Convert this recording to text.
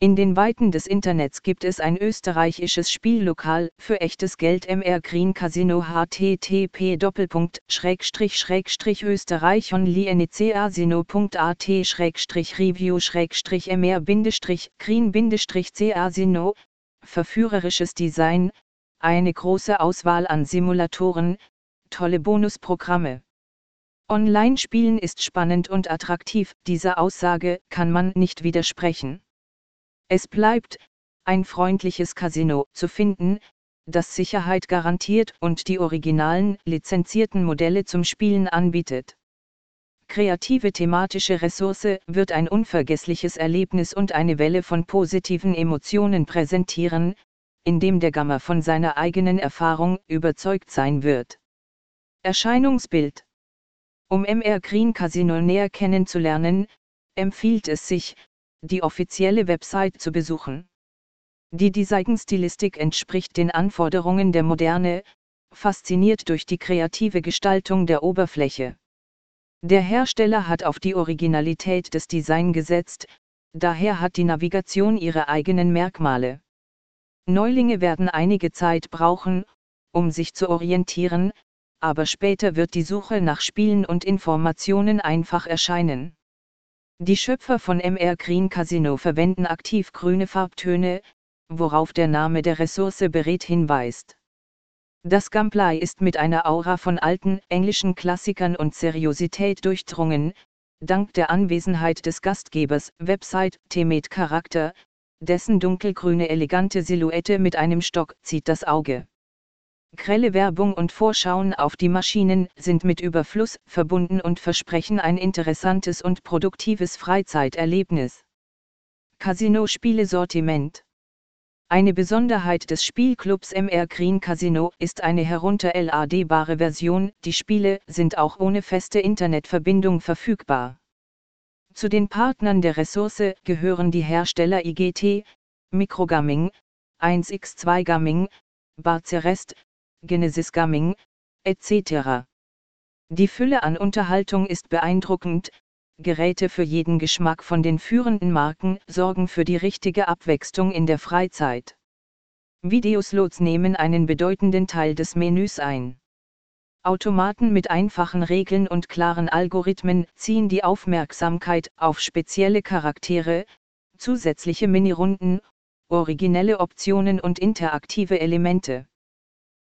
In den Weiten des Internets gibt es ein österreichisches Spiellokal für echtes Geld MR Green Casino http österreich onlinecasino.at review mr green casino verführerisches Design, eine große Auswahl an Simulatoren, tolle Bonusprogramme. Online-Spielen ist spannend und attraktiv, dieser Aussage kann man nicht widersprechen. Es bleibt, ein freundliches Casino zu finden, das Sicherheit garantiert und die originalen, lizenzierten Modelle zum Spielen anbietet. Kreative thematische Ressource wird ein unvergessliches Erlebnis und eine Welle von positiven Emotionen präsentieren, indem der Gamma von seiner eigenen Erfahrung überzeugt sein wird. Erscheinungsbild Um MR Green Casino näher kennenzulernen, empfiehlt es sich, die offizielle Website zu besuchen. Die Designstilistik entspricht den Anforderungen der Moderne, fasziniert durch die kreative Gestaltung der Oberfläche. Der Hersteller hat auf die Originalität des Design gesetzt, daher hat die Navigation ihre eigenen Merkmale. Neulinge werden einige Zeit brauchen, um sich zu orientieren, aber später wird die Suche nach Spielen und Informationen einfach erscheinen. Die Schöpfer von MR Green Casino verwenden aktiv grüne Farbtöne, worauf der Name der Ressource berät hinweist. Das Gameplay ist mit einer Aura von alten englischen Klassikern und Seriosität durchdrungen, dank der Anwesenheit des Gastgebers, Website, Themet Charakter, dessen dunkelgrüne elegante Silhouette mit einem Stock zieht das Auge. Grelle Werbung und Vorschauen auf die Maschinen sind mit Überfluss verbunden und versprechen ein interessantes und produktives Freizeiterlebnis. Casino-Spiele-Sortiment Eine Besonderheit des Spielclubs MR Green Casino ist eine herunterladbare Version, die Spiele sind auch ohne feste Internetverbindung verfügbar. Zu den Partnern der Ressource gehören die Hersteller IGT, Microgaming, 1x2 Gaming, Barcerest, Genesis Gaming, etc. Die Fülle an Unterhaltung ist beeindruckend, Geräte für jeden Geschmack von den führenden Marken sorgen für die richtige Abwechslung in der Freizeit. Videoslots nehmen einen bedeutenden Teil des Menüs ein. Automaten mit einfachen Regeln und klaren Algorithmen ziehen die Aufmerksamkeit auf spezielle Charaktere, zusätzliche Minirunden, originelle Optionen und interaktive Elemente.